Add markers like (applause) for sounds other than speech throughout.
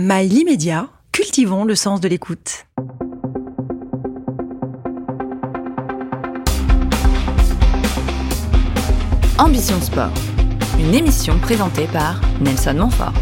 Mail immédiat, cultivons le sens de l'écoute. Ambition Sport, une émission présentée par Nelson Montfort.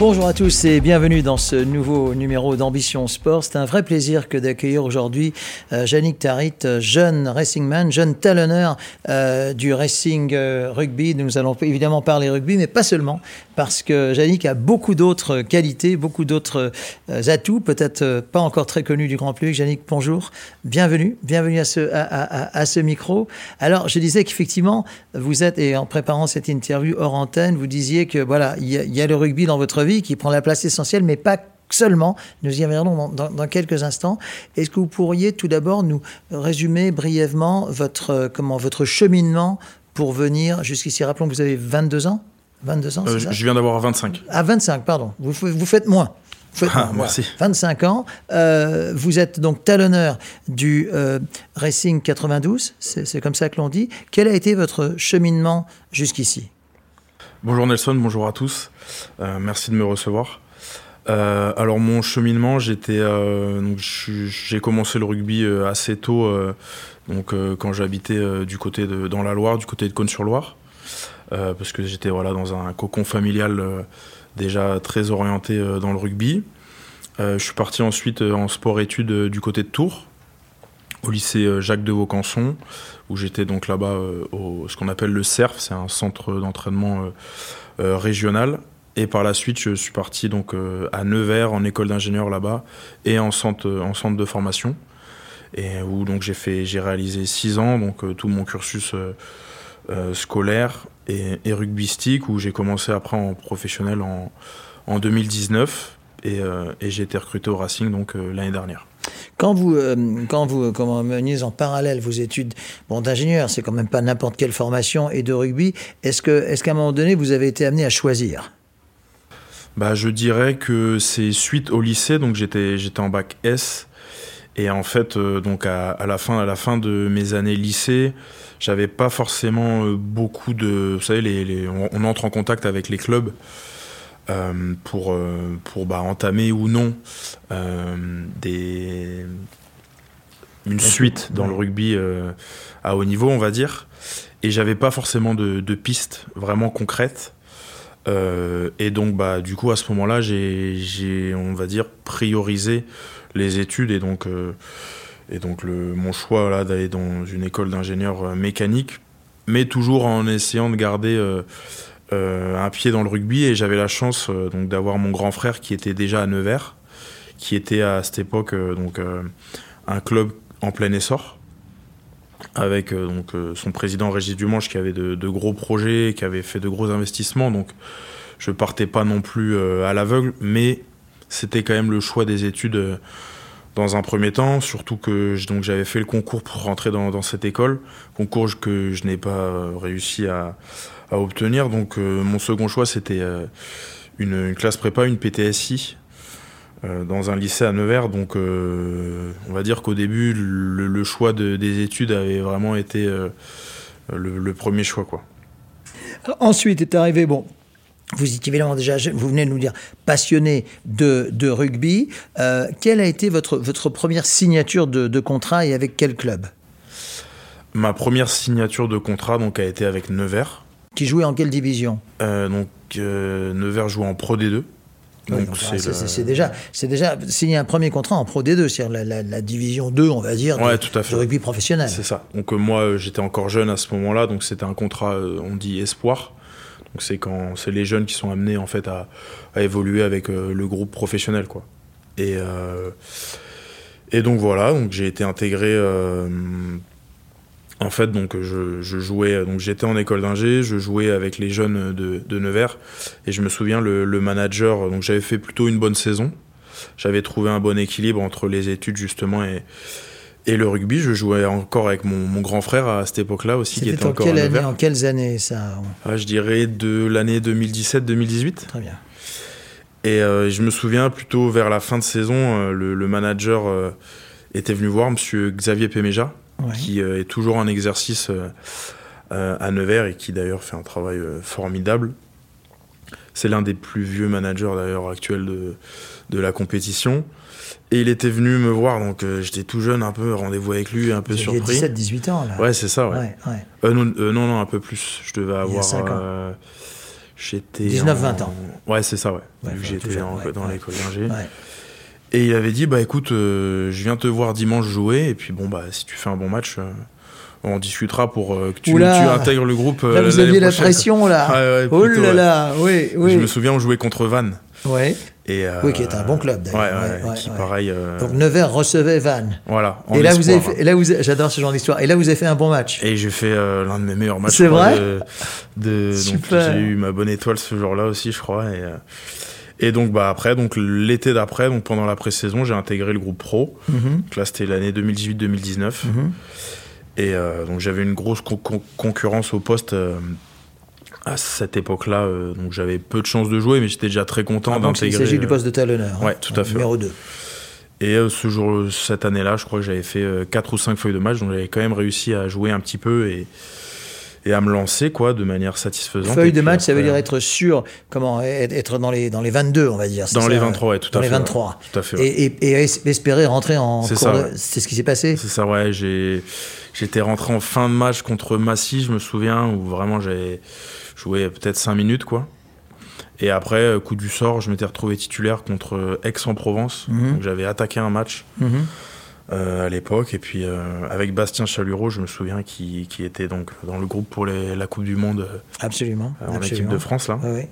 Bonjour à tous et bienvenue dans ce nouveau numéro d'Ambition Sport. C'est un vrai plaisir que d'accueillir aujourd'hui euh, Yannick Tarit, jeune racingman, jeune talonneur euh, du racing euh, rugby. Nous allons évidemment parler rugby, mais pas seulement, parce que Yannick a beaucoup d'autres qualités, beaucoup d'autres euh, atouts, peut-être euh, pas encore très connus du grand public. Yannick, bonjour, bienvenue, bienvenue à ce, micro. Alors, je disais qu'effectivement, vous êtes, et en préparant cette interview hors antenne, vous disiez que voilà, il y, a- le rugby dans votre vie qui prend la place essentielle, mais pas seulement. Nous y reviendrons dans, dans- dans quelques instants. Est-ce que vous pourriez tout d'abord nous résumer brièvement votre, euh, comment, votre cheminement pour venir jusqu'ici? Rappelons que vous avez 22 ans 22 ans, Euh, je ça je viens d'avoir 25. à 25, pardon. Vous, faites moins. Vous faites Ah, moins, voilà. merci. 25 ans. Euh, vous êtes donc talonneur du euh, Racing 92, c'est comme ça que l'on dit. Quel a été votre cheminement jusqu'ici? Bonjour Nelson, bonjour à tous. Merci de me recevoir. Alors mon cheminement, j'étais, j'ai commencé le rugby assez tôt, donc quand j'habitais du côté de dans la Loire, du côté de Cône-sur-Loire, parce que j'étais voilà dans un cocon familial euh, déjà très orienté euh, dans le rugby. Euh, je suis parti ensuite euh, en sport-études euh, du côté de Tours, au lycée euh, Jacques de Vaucanson, où j'étais donc là-bas euh, au ce qu'on appelle le CERF, c'est un centre d'entraînement euh, euh, régional. Et par la suite, je suis parti donc euh, à Nevers en école d'ingénieur là-bas et en centre, en centre de formation. Et où donc j'ai j'ai réalisé six ans, donc euh, tout mon cursus euh, euh, scolaire et, et rugbystique, où j'ai commencé après en professionnel en, en 2019 et, euh, et j'ai été recruté au Racing donc euh, l'année dernière. Quand vous, euh, quand vous euh, comment, meniez en parallèle vos études bon, d'ingénieur, c'est quand même pas n'importe quelle formation, et de rugby, est-ce qu'à un moment donné, vous avez été amené à choisir? Bah, je dirais que c'est suite au lycée, donc j'étais j'étais en bac S et en fait euh, donc à, à la fin à la fin de mes années lycée, j'avais pas forcément euh, beaucoup de vous savez les, les- on, on entre en contact avec les clubs euh, pour pour bah, entamer ou non euh, des une suite dans le rugby euh, à haut niveau, on va dire. Et j'avais pas forcément de, de pistes vraiment concrètes. Euh, et donc, bah, du coup, à ce moment-là, j'ai, j'ai, on va dire, priorisé les études et donc, euh, et donc le, mon choix là d'aller dans une école d'ingénieur euh, mécanique, mais toujours en essayant de garder euh, un pied dans le rugby. Et j'avais la chance donc d'avoir mon grand frère qui était déjà à Nevers, qui était à cette époque donc un club en plein essor avec donc son président Régis Dumanche qui avait de, gros projets, qui avait fait de gros investissements. Donc je partais pas non plus à l'aveugle, mais c'était quand même le choix des études euh, dans un premier temps, surtout que j'avais fait le concours pour rentrer dans, cette école, concours que je n'ai pas euh, réussi à, obtenir. Donc euh, mon second choix c'était une, classe prépa, une PTSI. dans un lycée à Nevers, donc on va dire qu'au début le, choix de- des études avait vraiment été le, premier choix. Ensuite est arrivé, bon, vous étiez évidemment déjà, vous venez de nous dire, passionné de, de rugby. Euh, quelle a été votre, votre première signature de, de contrat et avec quel club? Ma première signature de contrat donc a été avec Nevers. Qui jouait en quelle division? Euh, donc euh, Nevers joue en Pro D2. Oui, c'est le- déjà, c'est déjà signer un premier contrat en Pro D2, c'est-à-dire la, la- la division 2, on va dire, de, Ouais, tout à fait. de rugby professionnel. C'est ça. Donc euh, moi j'étais encore jeune à ce moment-là, donc c'était un contrat, euh, on dit espoir. Donc c'est quand c'est les jeunes qui sont amenés en fait à, évoluer avec euh, le groupe professionnel quoi. Et euh, et donc voilà, donc j'ai été intégré. euh, en fait, donc je, jouais, donc j'étais en école d'ingé, je jouais avec les jeunes de, de Nevers, et je me souviens le, le manager, donc j'avais fait plutôt une bonne saison, j'avais trouvé un bon équilibre entre les études justement et, et le rugby. Je jouais encore avec mon, mon grand frère à cette époque-là aussi, qui était en encore quelle année, en quelles années ça Ah, je dirais de l'année 2017-2018. Très bien. Et euh, je me souviens plutôt vers la fin de saison, euh, le, le manager euh, était venu voir Monsieur Xavier Péméja, Ouais. qui est toujours en exercice à Nevers et qui d'ailleurs fait un travail formidable. C'est l'un des plus vieux managers d'ailleurs actuels de, de la compétition. Et il était venu me voir, donc euh, j'étais tout jeune, un peu rendez-vous avec lui, un peu Vous surpris. 17-18 ans, là. Ouais, c'est ça, ouais. ouais, ouais. Euh, non, euh, non, non, un peu plus. Je devais avoir. J'étais. 19-20 en- ans. Ouais, c'est ça, ouais. Ouais, Vu que j'étais dans l'école d'ingé. Et il avait dit, bah écoute, je viens te voir dimanche jouer, et puis bon, bah si tu fais un bon match, on discutera pour euh, que tu, intègres le groupe. euh, Là, vous aviez la pression, là. Ouais, oh là ouais. là, oui, oui. Je me souviens, on jouait contre Vannes. Ouais. Et, euh, Oui, qui est un bon club, d'ailleurs. ouais, qui pareil. Donc Nevers recevait Vannes. voilà. Et là, vous avez espoir. fait, et là, vous avez- j'adore ce genre d'histoire. Et là, vous avez fait un bon match. Et j'ai fait l'un de mes meilleurs matchs. C'est vrai de, de- j'ai eu ma bonne étoile ce jour-là aussi, je crois. Et, et donc bah après, donc l'été d'après, donc pendant la pré-saison, j'ai intégré le groupe pro. Mhm, Donc là, c'était l'année 2018-2019. mhm. Et euh, donc j'avais une grosse con- con- concurrence au poste. euh, à cette époque-là, euh, donc j'avais peu de chances de jouer, mais j'étais déjà très content Ah, donc, il d'intégrer. s'agit du euh, poste de talonneur. hein. ouais, tout à fait, Numéro 2. Et euh, ce jour, cette année-là, je crois que j'avais fait 4 ou 5 feuilles de match, donc j'avais quand même réussi à jouer un petit peu et, et à me lancer quoi, de manière satisfaisante. Feuille de match, ça veut dire être sûr, comment, être dans les, dans les 22, on va dire. Dans ça, les ouais. 23, ouais, tout Dans à les fait. ouais. 23. Tout à fait. ouais. Et, et- et es- espérer rentrer en C'est de- ouais. C'est ce qui s'est passé? C'est ça, ouais. J'ai, j'étais rentré en fin de match contre Massy, je me souviens, où vraiment j'avais joué peut-être 5 minutes, quoi. Et après, euh, coup du sort, je m'étais retrouvé titulaire contre Aix-en-Provence. Mhm. Donc j'avais attaqué un match Mhm. euh, à l'époque. Et puis euh, avec Bastien Chalureau, je me souviens, qui, qui était donc dans le groupe pour les- la Coupe du Monde euh, Absolument. en équipe de France, là. Ouais.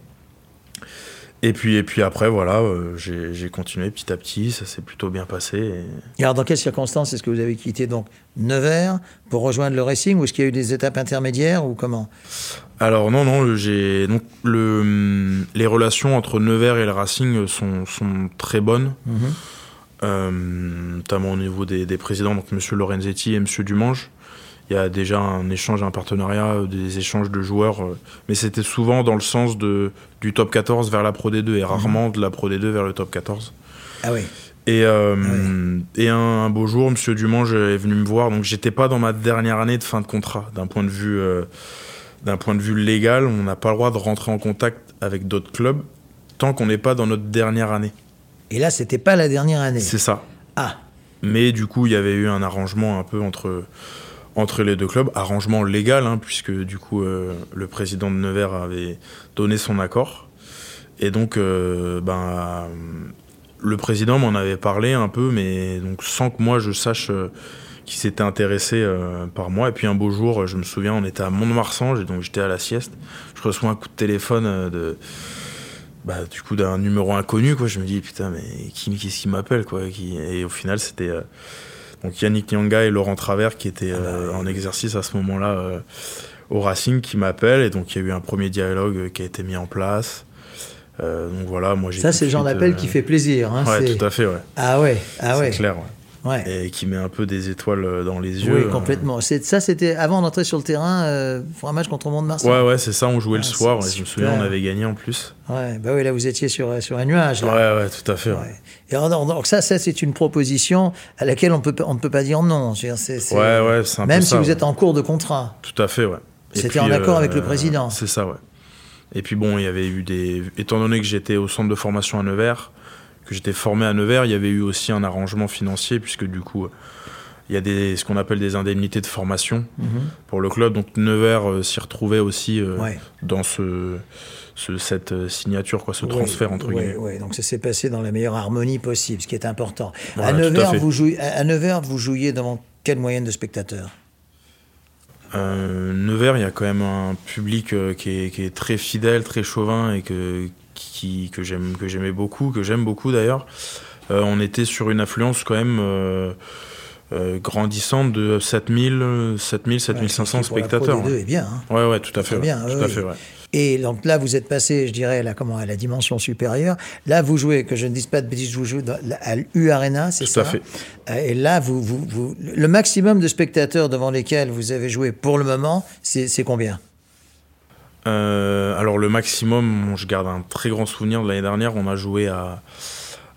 Et puis, et puis après, voilà, euh, j'ai, continué petit à petit, ça s'est plutôt bien passé. et- Et alors, dans quelles circonstances est-ce que vous avez quitté donc Nevers pour rejoindre le Racing ou est-ce qu'il y a eu des étapes intermédiaires ou comment? Alors non, non, j'ai donc le, les relations entre Nevers et le Racing sont, sont très bonnes, Mhm. euh, notamment au niveau des, des présidents, donc Monsieur Lorenzetti et Monsieur Dumange. Il y a déjà un échange, un partenariat, euh, des échanges de joueurs, euh, mais c'était souvent dans le sens de, du top 14 vers la Pro D2 et rarement de la Pro D2 vers le top 14. Ah oui. Et, euh, et un, un beau jour, Monsieur Dumange est venu me voir. Donc j'étais pas dans ma dernière année de fin de contrat. D'un point de vue, euh, d'un point de vue légal, on n'a pas le droit de rentrer en contact avec d'autres clubs tant qu'on n'est pas dans notre dernière année. Et là, c'était pas la dernière année. C'est ça. Ah, Mais du coup, il y avait eu un arrangement un peu entre entre les deux clubs, arrangement légal, hein, puisque du coup euh, le président de Nevers avait donné son accord. Et donc, euh, ben, le président m'en avait parlé un peu, mais donc sans que moi je sache euh, qu'il s'était intéressé euh, par moi. Et puis un beau jour, je me souviens, on était à Mont-de-Marsan, donc j'étais à la sieste. Je reçois un coup de téléphone de bah, du coup d'un numéro inconnu quoi je me dis putain mais qui qu'est-ce qui m'appelle quoi et au final c'était donc Yannick Nyanga et Laurent Travers qui étaient euh, en exercice à ce moment-là euh, au Racing qui m'appellent et donc il y a eu un premier dialogue euh, qui a été mis en place donc voilà moi j'ai ça, c'est le genre d'appel qui fait plaisir. Hein, ouais c'est- tout à fait ouais Ah ouais, ah c'est ouais. clair ouais. Ouais. et qui met un peu des étoiles euh, dans les yeux Oui, euh. complètement. C'est- Ça, c'était avant d'entrer sur le terrain euh, pour un match contre Mont-de-Marsan. ouais ouais c'est ça on jouait Ah, le soir c'est ouais, je me souviens on avait gagné en plus Ouais, bah oui, là, vous étiez sur, sur un nuage. ouais Là. ouais tout à fait ouais. Ouais. Et alors, donc ça, ça c'est une proposition à laquelle on peut, on ne peut pas dire non. C'est- c'est- Ouais, ouais, c'est un peu Même si ça, vous ouais. êtes en cours de contrat. Tout à fait, ouais. C'était en accord avec le président. C'est ça, ouais. Et puis bon, il y avait eu des. Étant donné que j'étais au centre de formation à Nevers, que j'étais formé à Nevers, il y avait eu aussi un arrangement financier, puisque du coup, il y a des, ce qu'on appelle des indemnités de formation pour le club. Donc Nevers euh, s'y retrouvait aussi euh, Ouais. dans ce, ce- cette euh, signature, quoi, ce transfert, entre oui, guillemets. oui. donc ça s'est passé dans la meilleure harmonie possible, ce qui est important. à, Voilà, tout à Nevers, vous jouiez, à Nevers, vous jouiez devant quelle moyenne de spectateurs? Euh, Nevers, il y a quand même un public qui, est, qui est très fidèle, très chauvin et que, qui, que j'aime que j'aimais beaucoup, que j'aime beaucoup d'ailleurs. Euh, on était sur une affluence quand même euh, euh, grandissante de 7000, 7000, 7500 Ouais, spectateurs. D2 ouais. est bien. hein. Ouais, ouais, tout à fait. bien, ouais, oui, tout à oui. fait, ouais. Et donc là, vous êtes passé, je dirais, là, comment, à la dimension supérieure. Là, vous jouez, que je ne dise pas de bêtises, vous jouez dans, à l'U Arena, c'est Tout ça à fait. Et là, vous, vous, vous- le maximum de spectateurs devant lesquels vous avez joué pour le moment, c'est combien? Euh, alors le maximum, je garde un très grand souvenir de l'année dernière. On a joué à,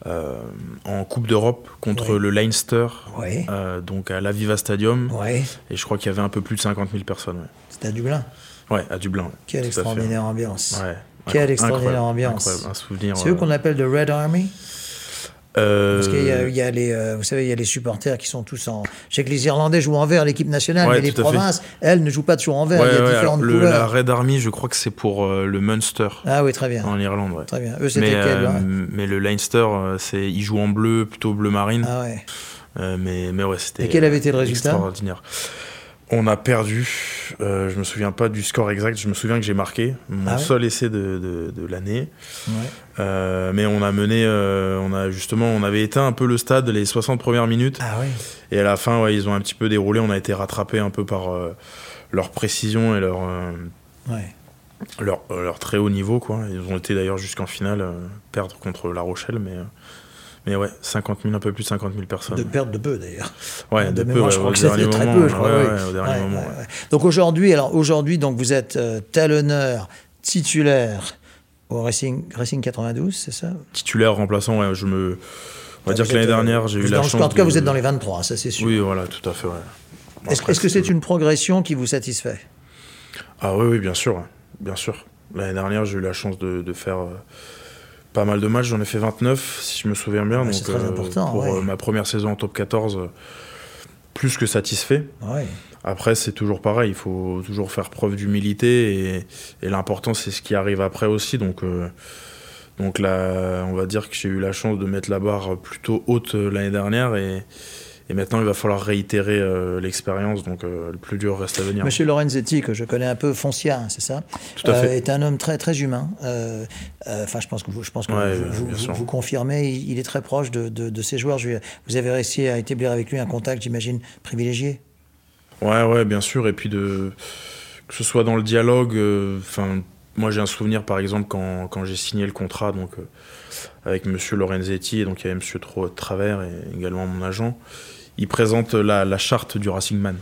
euh, en Coupe d'Europe contre Ouais. le Leinster, Ouais. euh, donc à l'Aviva Stadium. Ouais, Et je crois qu'il y avait un peu plus de 50 000 personnes. C'est à Dublin. Ouais, à Dublin. Quelle extraordinaire ambiance. Quelle Incroyable, extraordinaire ambiance. incroyable, un souvenir. C'est eux qu'on appelle le Red Army? Euh, Parce qu'il y a, il y a les, euh, vous savez, il y a les supporters qui sont tous en. Je sais que les Irlandais jouent en vert, l'équipe nationale, Ouais, mais les provinces, elles, ne jouent pas toujours en vert. ouais, il y a ouais, différentes le- couleurs. la Red Army, je crois que c'est pour euh, le Munster Ah oui, très bien. en Irlande. Très bien. Eux, c'était Mais, quel mais le Leinster, c'est, ils jouent en bleu, plutôt bleu marine. Ah ouais. Mais, mais ouais, c'était. Et quel avait été le résultat? Extraordinaire. On a perdu. Euh, je me souviens pas du score exact. Je me souviens que j'ai marqué mon Ah ouais seul essai de, de, de l'année. Ouais. Euh, mais on a mené. euh, on a justement, on avait éteint un peu le stade les 60 premières minutes. Ah. Et à la fin, ils ont un petit peu déroulé. On a été rattrapé un peu par euh, leur précision et leur, Ouais. leur, leur très haut niveau. Quoi. Ils ont été d'ailleurs jusqu'en finale perdre contre La Rochelle. Mais, mais ouais, 50 000, un peu plus de 50 000 personnes. De perte de peu d'ailleurs. Ouais, de de peu, mémoire, ouais, je crois que c'était très peu, je crois, ouais, oui. ouais, au dernier moment. Donc aujourd'hui, alors aujourd'hui, donc vous êtes euh, talonneur titulaire au Racing, Racing 92, c'est ça? Titulaire, remplaçant, ouais, je me... On va dire que l'année euh, dernière, j'ai eu la chance En tout cas, de- vous êtes dans les 23, ça c'est sûr. Oui, voilà, tout à fait, ouais. Est-ce que c'est une progression qui vous satisfait? Ah oui, oui, bien sûr, ouais, bien sûr. L'année dernière, j'ai eu la chance de, de faire euh, pas mal de matchs, j'en ai fait 29, si je me souviens bien. Ouais, donc, c'est très important, Pour ouais. euh, ma première saison en top 14, euh, plus que satisfait. Ouais. Après, c'est toujours pareil, il faut toujours faire preuve d'humilité et, et l'important, c'est ce qui arrive après aussi. Donc, euh, donc là, on va dire que j'ai eu la chance de mettre la barre plutôt haute euh, l'année dernière et, et maintenant, il va falloir réitérer euh, l'expérience. Donc, euh, le plus dur reste à venir. Monsieur Lorenzetti, que je connais un peu, foncien, c'est ça Tout à Euh, fait. est un homme très très humain. Euh, euh, Enfin, je pense que vous, je pense que Ouais, vous, vous- confirmez. Il, il est très proche de, de, de ses joueurs. Je- vous avez réussi à établir avec lui un contact, j'imagine, privilégié. Ouais, ouais, bien sûr. Et puis de que ce soit dans le dialogue. euh, Enfin, moi j'ai un souvenir par exemple quand, quand j'ai signé le contrat donc euh, avec Monsieur Lorenzetti et donc il y avait Monsieur Tro- Travers et également mon agent. Il présente la, la charte du Racing Man.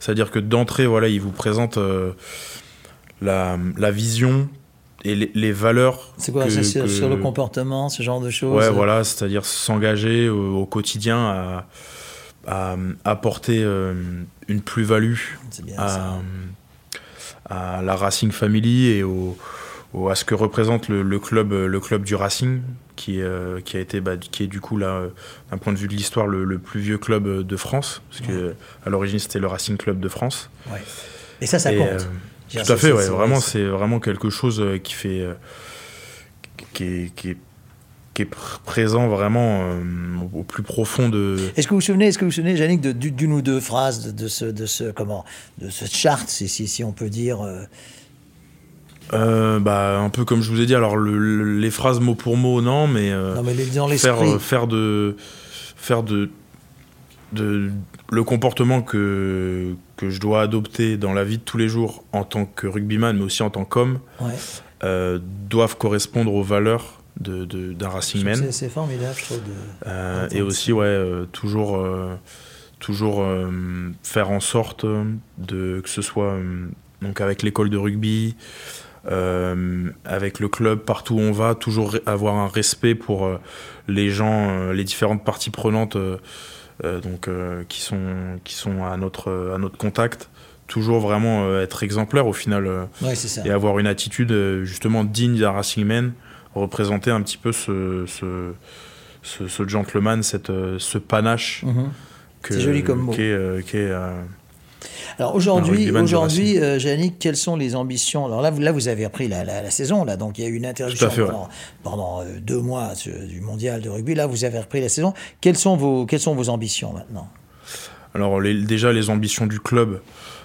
C'est-à-dire que d'entrée, voilà, il vous présente euh, la, la vision et les, les valeurs. C'est quoi que- C'est sur, que- sur le comportement, ce genre de choses Ouais, voilà, c'est-à-dire s'engager au, au quotidien à, à apporter euh, une plus-value à, à la Racing Family et au, au- à ce que représente le, le club, le club du Racing, qui, euh, qui a été, bah, qui est du coup là, euh, d'un point de vue de l'histoire, le, le plus vieux club euh, de France, parce que à l'origine c'était le Racing Club de France. Ouais. Et ça, ça Et, compte. euh, tout à fait, ouais, vraiment, c'est- vraiment quelque chose qui fait, qui est, qui est, qui est pr- présent vraiment au plus profond de. Est-ce que vous vous souvenez, est-ce que vous vous souvenez, Yannick, d'une ou deux phrases de, de ce, de ce, comment, de ce charte, si, si, si on peut dire. Euh, bah, un peu comme je vous ai dit, alors le- le- les phrases mot pour mot, non, mais, euh, non, mais les- dans faire, l'esprit. euh, faire de. Faire de. de le comportement que, que je dois adopter dans la vie de tous les jours en tant que rugbyman, mais aussi en tant qu'homme, Ouais. doivent correspondre aux valeurs de- de- d'un Racing Man. C'est- formidable, je trouve. De... Et aussi, ouais, toujours, toujours faire en sorte de que ce soit donc avec l'école de rugby, euh, avec le club, partout où on va, toujours avoir un respect pour euh, les gens, euh, les différentes parties prenantes, euh, donc euh, qui sont qui sont à notre à notre contact. Toujours vraiment être exemplaire au final Ouais, et avoir une attitude justement digne d'un Racing Man, représenter un petit peu ce, ce, ce, ce gentleman, cette, ce panache Mhm. C'est joli comme mot. qui est, qui est, euh, Alors aujourd'hui, du aujourd'hui, euh, Yannick, quelles sont les ambitions? Alors là, vous, là, vous avez repris la, la- la saison, là, donc il y a eu une à fait, ouais. pendant, euh, deux mois ce- du mondial de rugby. Là, vous avez repris la saison. Quelles sont vos, quelles sont vos ambitions maintenant? Alors les- déjà les ambitions du club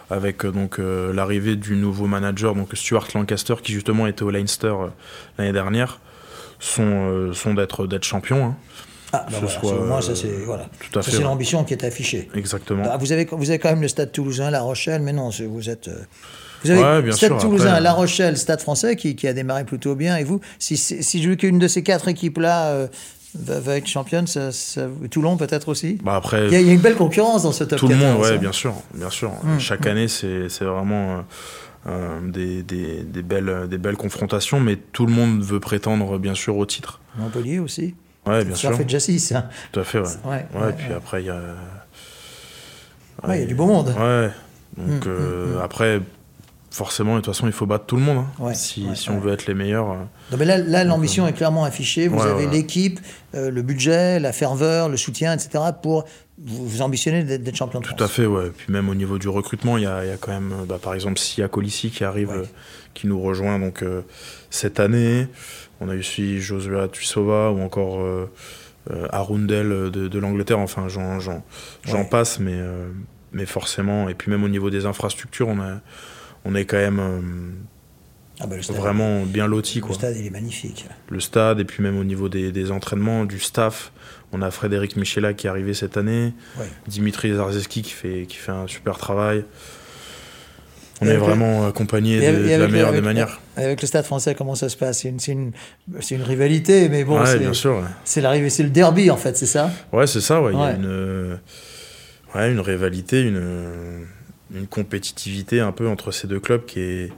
avec euh, donc euh, l'arrivée du nouveau manager donc Stuart Lancaster qui justement était au Leinster euh, l'année dernière sont, euh, sont d'être d'être champion hein. Ah, Que ben ce voilà, soit, moi, ça euh, c'est voilà. tout à Ça, fait c'est ouais. l'ambition qui est affichée. exactement Ah, vous, avez, vous avez quand même le Stade Toulousain, La Rochelle, mais non, vous êtes. euh, Vous avez Ouais, bien Stade sûr, Toulousain, après, La euh, Rochelle, Stade Français qui, qui a démarré plutôt bien. Et vous, si, si, si je veux qu'une de ces quatre équipes-là euh, va, va être championne, ça, ça- Toulon peut-être aussi bah après il y, a, il y a une belle concurrence dans ce top Tout le 14, monde, ouais, hein. bien sûr, bien sûr. Mm, Chaque année, c'est c'est vraiment euh, euh, des, des, des belles, des belles confrontations, mais tout le monde veut prétendre, bien sûr, au titre. Montpellier aussi. Ouais, bien ça sûr. fait déjà 6. Hein. Tout à fait, ouais. Ouais, puis après, il y a. Il y a du beau monde. Ouais. Donc, Mm, euh, mm, mm. après, forcément, de toute façon, il faut battre tout le monde. hein. Ouais, si, ouais, si on ouais. veut être les meilleurs. euh, Non, mais là, l'ambition est clairement affichée. Vous avez l'équipe, euh, le budget, la ferveur, le soutien, etc. pour vous, ambitionnez d'être champion de Tout France. à fait, ouais. Puis même au niveau du recrutement, il y a, il y a quand même, euh, bah, par exemple, Sia Colissi qui arrive, Ouais. euh, qui nous rejoint donc euh, cette année. On a eu aussi Joshua Tuisova ou encore euh, Arundel de, de l'Angleterre. Enfin, j'en, Ouais. passe, mais, mais forcément. Et puis même au niveau des infrastructures, on, a, on est quand même Ah bah, stade, vraiment bien loti. Le Quoi. stade, il est magnifique. Le stade, et puis même au niveau des, des entraînements, du staff. On a Frédéric Michela qui est arrivé cette année. Ouais. Dimitri Zarzeski qui fait, qui fait un super travail. On Et est vraiment accompagné Et de, avec- de et la avec le- meilleure des manières. Avec le stade français, comment ça se passe? C'est une, une, rivalité, mais bon, ouais, c'est- ouais. l'arrivée, c'est le derby en fait, c'est ça? Ouais, c'est ça. ouais, Il y a une, euh, une rivalité, une, une compétitivité un peu entre ces deux clubs qui est,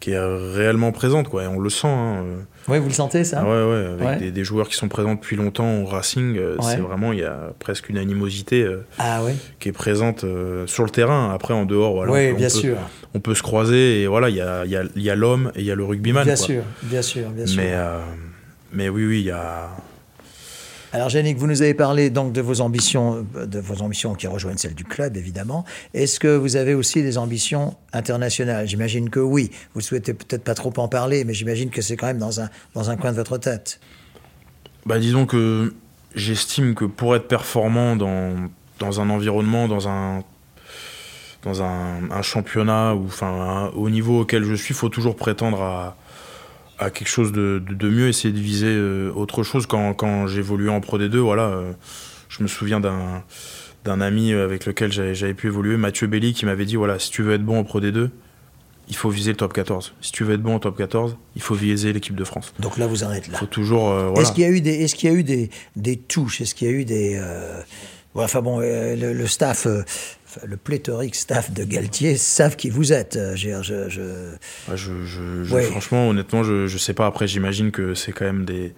qui est réellement présente. Quoi, et on le sent. hein, euh. Oui, vous le sentez ça Ah ouais, ouais, avec Ouais. Des, des joueurs qui sont présents depuis longtemps au Racing, euh, Ouais. c'est vraiment, il y a presque une animosité euh, Ah oui, qui est présente euh, sur le terrain. Après, en dehors, voilà, oui, on, peut, bien peut- sûr, on peut se croiser et voilà, il y a, y a- il y a l'homme et il y a le rugbyman. bien quoi. sûr, bien sûr, bien sûr. Mais, mais oui, oui, il y a. Alors, Yannick, vous nous avez parlé donc de vos ambitions, de vos ambitions qui rejoignent celles du club, évidemment. Est-ce que vous avez aussi des ambitions internationales? J'imagine que oui. Vous souhaitez peut-être pas trop en parler, mais j'imagine que c'est quand même dans un, dans un coin de votre tête. Bah, disons que j'estime que pour être performant dans, dans un environnement, dans un dans un, championnat ou enfin un- au niveau auquel je suis, il faut toujours prétendre à, à quelque chose de, de- de mieux, essayer de viser euh, autre chose. Quand, quand j'évoluais en Pro D2, voilà, euh, je me souviens d'un d'un ami avec lequel j'avais j'avais pu évoluer, Mathieu Belli, qui m'avait dit voilà, si tu veux être bon en Pro D2, il faut viser le top 14. Si tu veux être bon en top 14, il faut viser l'équipe de France. Donc là, vous arrêtez Il là. faut toujours. euh, voilà. Est-ce qu'il y a eu des, est-ce qu'il y a eu des, des touches? Est-ce qu'il y a eu des, ouais, enfin bon, euh, le, le staff, euh, enfin, le pléthorique staff de Galtier savent qui vous êtes. Je, je, je- Ouais, je, je- je- Ouais. Franchement, honnêtement, je, je sais pas. Après, j'imagine que c'est quand même des,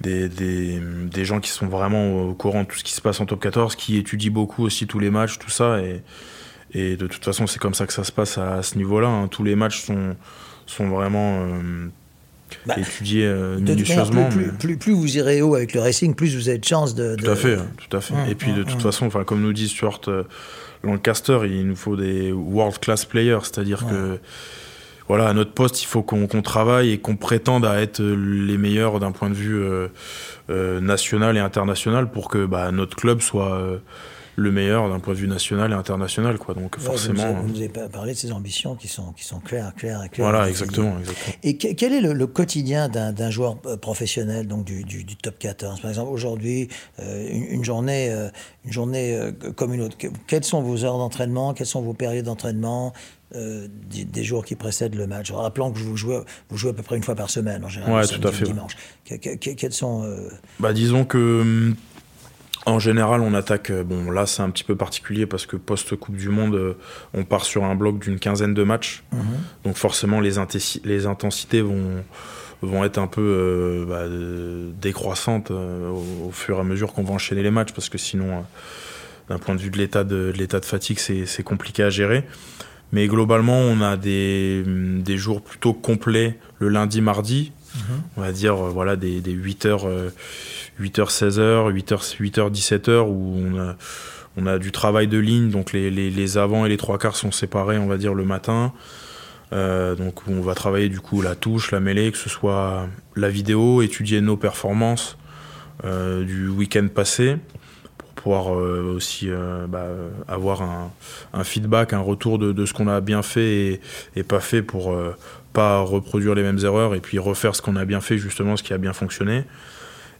des, des, des gens qui sont vraiment au courant de tout ce qui se passe en top 14, qui étudient beaucoup aussi tous les matchs, tout ça. Et, et de toute façon, c'est comme ça que ça se passe à, ce niveau-là. hein. Tous les matchs sont, sont vraiment euh, Bah, étudiés euh, de manière, minutieusement. plus, mais- plus, plus, plus vous irez haut avec le racing, plus vous avez de chances de. Tout de- à fait, hein, tout à fait. Hum, et puis de hum, toute hum. façon, comme nous dit Stuart euh, Lancaster, il nous faut des world class players, c'est-à-dire que voilà, à notre poste, il faut qu'on travaille et qu'on prétende à être les meilleurs d'un point de vue euh, euh, national et international pour que bah, notre club soit euh, le meilleur d'un point de vue national et international, quoi. Donc Ouais, forcément, Vous, nous avez- euh, vous nous avez parlé de ces ambitions qui sont, qui sont claires, claires et claires. voilà, exactement, exactement. Et que- quel est le, le quotidien d'un d'un joueur euh, professionnel, donc du, du- du top 14 Par exemple, aujourd'hui, euh, une, une journée, euh, une journée euh, comme une autre. Que- Quelles sont vos heures d'entraînement? Quelles sont vos périodes d'entraînement? Euh, des, des jours qui précèdent le match Rappelons que vous jouez, vous jouez à peu près une fois par semaine, en général, Ouais, le tout à fait, dimanche. Que- que- que- quels sont... euh, Bah disons que hum, en général on attaque euh, bon là c'est un petit peu particulier parce que post Coupe du Monde euh, on part sur un bloc d'une quinzaine de matchs. Mhm. donc forcément les, les intensités vont vont être un peu euh, bah, décroissantes euh, au, au fur et à mesure qu'on va enchaîner les matchs parce que sinon euh, d'un point de vue de l'état de, de fatigue c'est compliqué à gérer. Mais globalement on a des, hum, des jours plutôt complets le lundi mardi. On va dire voilà des, des 8h 8h 16h 8h 8h 17h où on a on a du travail de ligne donc les, les, les avants et les trois quarts sont séparés on va dire le matin Euh, donc on va travailler du coup la touche la mêlée que ce soit la vidéo étudier nos performances euh, du week-end passé pour pouvoir euh, aussi euh, bah, avoir un, un feedback un retour de, de ce qu'on a bien fait et, et pas fait pour euh, pas reproduire les mêmes erreurs et puis refaire ce qu'on a bien fait, justement, ce qui a bien fonctionné.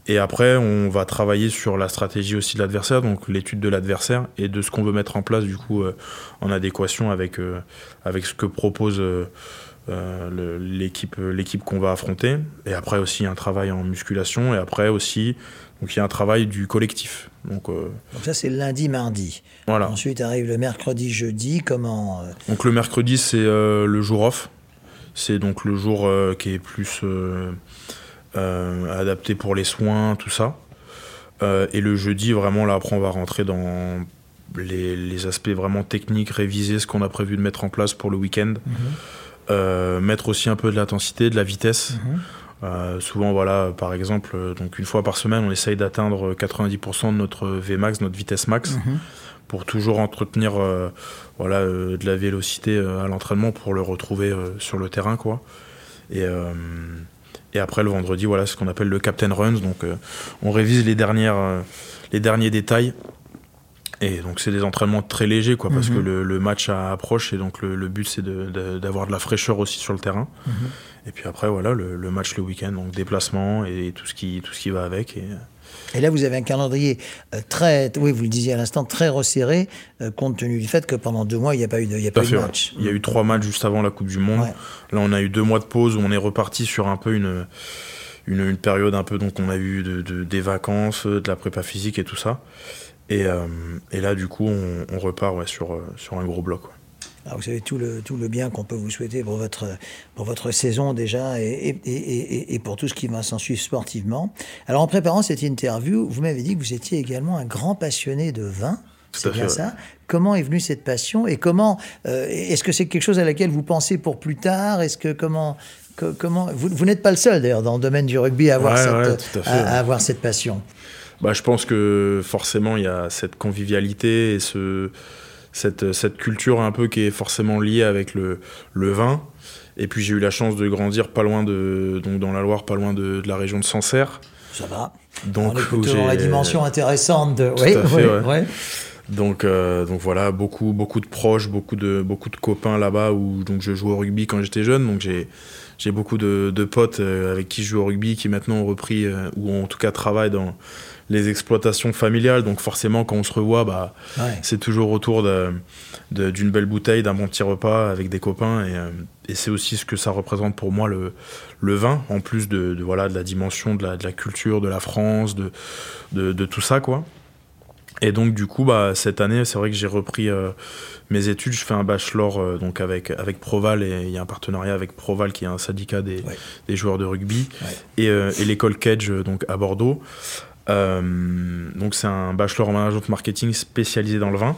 Et après, on va travailler sur la stratégie aussi de l'adversaire, donc l'étude de l'adversaire et de ce qu'on veut mettre en place, du coup, euh, en adéquation avec, euh, avec ce que propose euh, l'équipe l'équipe qu'on va affronter. Et après aussi, un travail en musculation. Et après aussi, donc il y a un travail du collectif. Donc euh, Donc ça, c'est lundi, mardi. voilà. Ensuite arrive le mercredi, jeudi. Comment Donc le mercredi, c'est euh, le jour off. C'est donc le jour euh, qui est plus adapté pour les soins, tout ça. Euh, et le jeudi, vraiment, là, après, on va rentrer dans les, les aspects vraiment techniques, réviser ce qu'on a prévu de mettre en place pour le week-end. mettre aussi un peu de l'intensité, de la vitesse. Mhm. Euh, souvent, voilà, par exemple, euh, donc une fois par semaine, on essaye d'atteindre 90% de notre Vmax, notre vitesse max, Mhm. pour toujours entretenir euh, voilà, euh, de la vélocité euh, à l'entraînement pour le retrouver euh, sur le terrain. Quoi. Et, euh, et après, le vendredi, voilà, ce qu'on appelle le Captain Runs. Donc, euh, on révise les, dernières, euh, les derniers détails. Et donc, c'est des entraînements très légers, quoi, parce Mhm. que le, le match approche et donc le, le but, c'est de- de- d'avoir de, la fraîcheur aussi sur le terrain. Mhm. Et puis après, voilà, le, le match le week-end, donc déplacement et tout ce qui, tout ce qui va avec. Et, Et là, vous avez un calendrier euh, très, oui, vous le disiez à l'instant, très resserré, euh, compte tenu du fait que pendant deux mois, il n'y a pas eu de, il y a pas eu de match. Il y a eu trois matchs juste avant la Coupe du Monde. Ouais. Là, on a eu deux mois de pause où on est reparti sur un peu une, une, une période un peu, donc on a eu de, de- des vacances, de la prépa physique et tout ça. Et, euh, et là, du coup, on, on repart ouais, sur, sur un gros bloc. ouais. Alors, vous savez tout le, tout le bien qu'on peut vous souhaiter pour votre, pour votre saison déjà et, et, et, pour tout ce qui va s'en suivre sportivement. Alors, en préparant cette interview, vous m'avez dit que vous étiez également un grand passionné de vin. C'est bien fait, ça. Comment est venue cette passion et comment euh, est-ce que c'est quelque chose à laquelle vous pensez pour plus tard? Est-ce que comment que- comment vous, vous n'êtes pas le seul d'ailleurs dans le domaine du rugby à avoir, Ouais, cette, ouais, à fait, à- à ouais. avoir cette passion. Bah, je pense que forcément, il y a cette convivialité et ce, cette, cette culture un peu qui est forcément liée avec le, le vin. Et puis j'ai eu la chance de grandir pas loin de, donc dans la Loire, pas loin de, de la région de Sancerre. Ça va. Donc, On est plutôt dans la dimension intéressante de. Oui, fait, oui, ouais. ouais. Donc, euh, donc voilà, beaucoup, beaucoup de proches, beaucoup de, beaucoup de copains là-bas où donc je jouais au rugby quand j'étais jeune. Donc j'ai, j'ai beaucoup de, de potes euh, avec qui je joue au rugby qui maintenant ont repris euh, ou en tout cas travaillent dans les exploitations familiales. Donc forcément, quand on se revoit, bah, Ouais. c'est toujours autour de- de- d'une belle bouteille, d'un bon petit repas avec des copains. Et, et c'est aussi ce que ça représente pour moi le, le vin, en plus de, de, voilà, de la dimension de la, de la culture, de la France, de, de, de tout ça, quoi. Et donc du coup, bah, cette année, c'est vrai que j'ai repris euh, mes études. Je fais un bachelor euh, donc avec, avec Proval et il y a un partenariat avec Proval qui est un syndicat des, Ouais. des joueurs de rugby Ouais. et, euh, et l'école Kedge euh, donc à Bordeaux. Euh, donc c'est un bachelor en management marketing spécialisé dans le vin.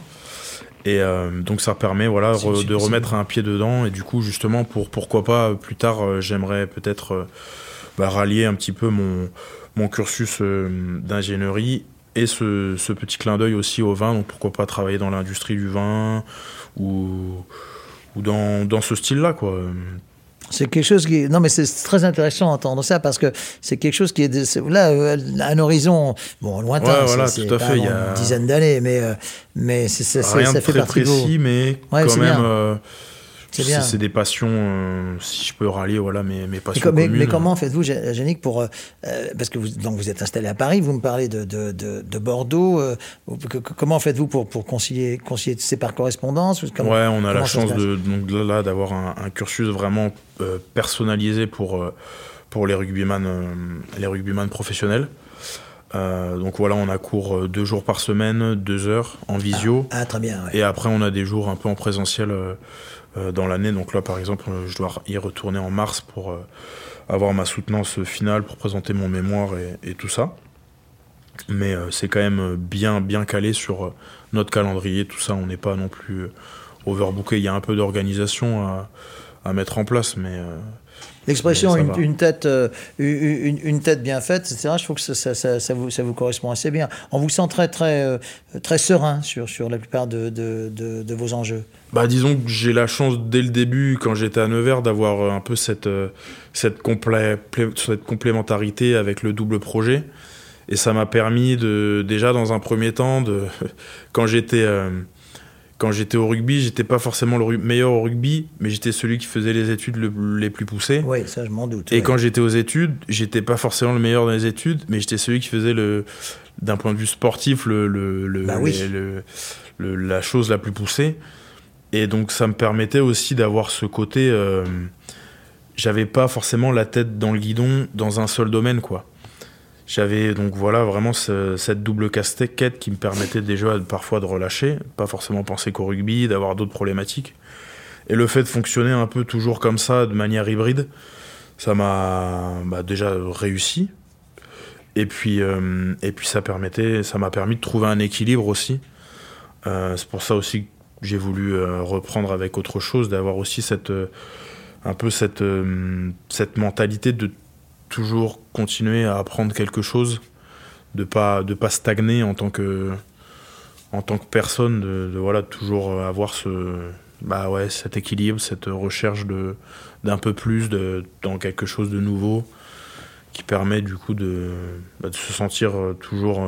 Et euh, donc ça permet voilà re- de remettre un pied dedans et du coup justement pour pourquoi pas plus tard j'aimerais peut-être bah, rallier un petit peu mon, mon cursus d'ingénierie et ce, ce petit clin d'œil aussi au vin donc pourquoi pas travailler dans l'industrie du vin ou, ou dans, dans ce style là quoi C'est quelque chose qui. Non, mais c'est très intéressant d'entendre ça parce que c'est quelque chose qui est. de- Là, euh, un horizon, bon, lointain, Ouais, voilà, c'est pas fait, y a- une dizaine d'années, mais, euh, mais c'est- rien ça de fait très partie de vos- précis mais Ouais, quand même euh, C'est c'est bien. c'est des passions euh, si je peux rallier voilà mes, passions mais- communes mais comment faites-vous, Yannick, pour. euh, euh, parce que vous, donc vous êtes installé à Paris, vous me parlez de, de, de, de Bordeaux. euh, que- que- comment faites-vous pour, pour concilier, concilier C'est par correspondance comment- ouais, on a la chance de donc là, d'avoir un, un cursus vraiment personnalisé pour pour les rugbyman les rugbyman professionnels. Euh, donc voilà, on a cours deux jours par semaine, deux heures en visio. Ah, très bien, ouais. Et après, on a des jours un peu en présentiel euh, dans l'année. Donc là, par exemple, euh, je dois y retourner en mars pour euh, avoir ma soutenance finale, pour présenter mon mémoire et, et tout ça. Mais euh, c'est quand même bien, bien calé sur euh, notre calendrier, tout ça. On n'est pas non plus euh, overbooké. Il y a un peu d'organisation à, à mettre en place, mais euh, L'expression une, tête, euh, une, une tête bien faite, etc. Je trouve que ça, ça, ça, ça vous, ça vous correspond assez bien. On vous sent très, très, euh, très serein sur, sur la plupart de, de, de, de vos enjeux. Bah, disons que j'ai la chance dès le début, quand j'étais à Nevers, d'avoir euh, un peu cette, cette, complé- plé- cette complémentarité avec le double projet. Et ça m'a permis de, déjà dans un premier temps, de, (laughs) quand j'étais euh, quand j'étais au rugby, j'étais pas forcément le meilleur au rugby, mais j'étais celui qui faisait les études le- les plus poussées. Oui, ça, je m'en doute. Et ouais. quand j'étais aux études, j'étais pas forcément le meilleur dans les études, mais j'étais celui qui faisait le, d'un point de vue sportif, le, le, le- Bah oui. le- la chose la plus poussée. Et donc ça me permettait aussi d'avoir ce côté. euh, j'avais pas forcément la tête dans le guidon dans un seul domaine, quoi. J'avais donc voilà vraiment ce- cette double casquette qui me permettait déjà parfois de relâcher, pas forcément penser qu'au rugby, d'avoir d'autres problématiques. Et le fait de fonctionner un peu toujours comme ça, de manière hybride, ça m'a bah, déjà réussi. Et puis, euh, et puis ça permettait, ça m'a permis de trouver un équilibre aussi. Euh, c'est pour ça aussi que j'ai voulu euh, reprendre avec autre chose, d'avoir aussi cette, un peu cette, cette mentalité de toujours continuer à apprendre quelque chose, de pas pas stagner en tant que en tant que personne, de, voilà toujours avoir ce bah ouais cet équilibre, cette recherche d'un peu plus de dans quelque chose de nouveau qui permet du coup de, bah, de se sentir toujours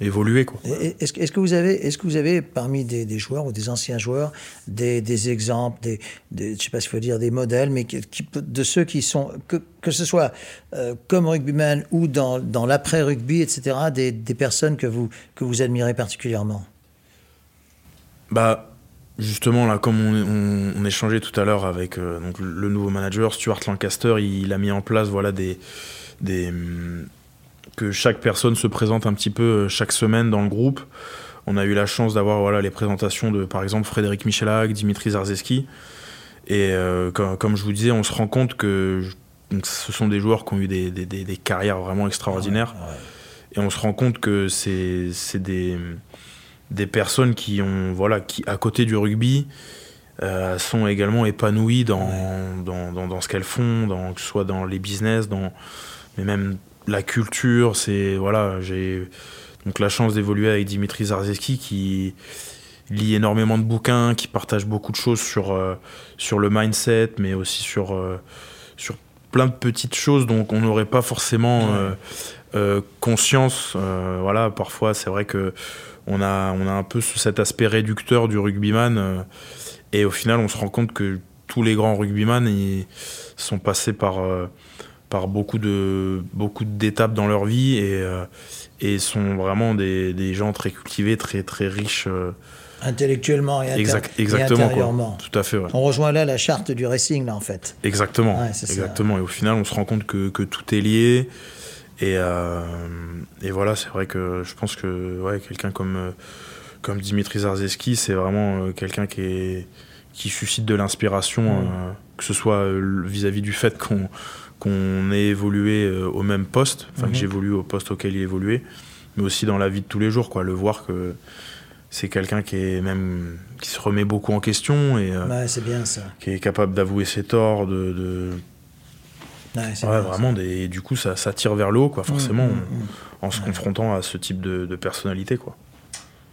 évoluer. Est-ce que, est que, vous avez, est-ce que vous avez parmi des, joueurs ou des anciens joueurs des, des exemples, des, des, je sais pas s'il faut dire des modèles, mais qui, de ceux qui sont, que, que ce soit euh, comme rugbyman ou dans, dans l'après-rugby, etc., des, des, personnes que vous, que vous admirez particulièrement? Bah, justement, là, comme on, on, échangeait tout à l'heure avec euh, donc, le nouveau manager, Stuart Lancaster, il, il, a mis en place voilà, des, des que chaque personne se présente un petit peu euh, chaque semaine dans le groupe. On a eu la chance d'avoir voilà, les présentations de, par exemple, Frédéric Michelak, Dimitri Zarzeski. Et euh, comme, je vous disais, on se rend compte que ce sont des joueurs qui ont eu des, des, des, carrières vraiment extraordinaires. Et on se rend compte que c'est des, des personnes qui ont, voilà, qui, à côté du rugby, euh, sont également épanouies dans, dans, dans, dans, ce qu'elles font, dans, que ce soit dans les business, dans, mais même la culture, c'est voilà, j'ai donc la chance d'évoluer avec Dimitri Zarzeski qui lit énormément de bouquins, qui partage beaucoup de choses sur euh, sur le mindset, mais aussi sur euh, sur plein de petites choses dont on n'aurait pas forcément euh, conscience. voilà, parfois c'est vrai que on a on a un peu cet aspect réducteur du rugbyman et au final on se rend compte que tous les grands rugbyman ils sont passés par par beaucoup de beaucoup d'étapes dans leur vie et, euh, et sont vraiment des, des, gens très cultivés, très très riches. Euh. Intellectuellement et, exactement, intérieurement. Tout à fait. On rejoint là la charte du racing, là, en fait. Exactement. exactement. Et au final, on se rend compte que, que tout est lié. Et, euh, et voilà, c'est vrai que je pense que ouais, quelqu'un comme, comme Dimitri Zarzeski, c'est vraiment quelqu'un qui, est, qui suscite de l'inspiration, mm. que ce soit vis-à-vis -vis du fait qu'on qu'on ait évolué euh, au même poste, enfin que mhm. j'évolue au poste auquel il évoluait, mais aussi dans la vie de tous les jours, quoi, le voir que c'est quelqu'un qui est même qui se remet beaucoup en question et euh, c'est bien ça. qui est capable d'avouer ses torts, de, de... Ouais, vraiment des, du coup ça, ça, tire vers le haut quoi, forcément, mm, mm, mm. en se confrontant à ce type de, de personnalité quoi.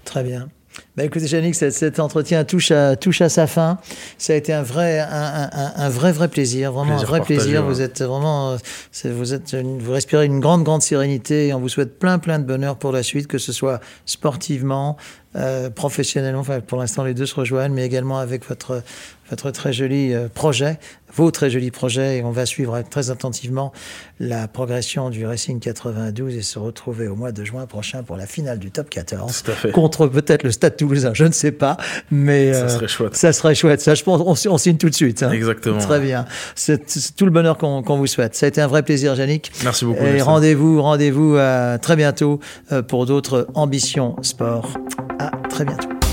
Très bien. Bah écoutez, Yannick, cet, entretien touche à, touche à sa fin. Ça a été un vrai, un, un, un vrai, vrai plaisir, vraiment un vrai plaisir. Vous êtes vraiment, vous êtes, vous respirez une grande, grande sérénité et on vous souhaite plein, plein de bonheur pour la suite, que ce soit sportivement, euh, professionnellement. Enfin, pour l'instant, les deux se rejoignent, mais également avec votre, votre très joli euh, projet, vos très jolis projets. Et on va suivre très attentivement la progression du Racing 92 et se retrouver au mois de juin prochain pour la finale du Top 14. Contre peut-être le Stade Toulousain, je ne sais pas. Mais ça euh, serait chouette. Ça serait chouette. Ça, je pense, on, signe tout de suite. Hein. Exactement. Très bien. C'est tout le bonheur qu'on vous souhaite. Ça a été un vrai plaisir, Yannick. Merci beaucoup. Et rendez-vous, rendez-vous très bientôt pour d'autres ambitions sport. Très bientôt.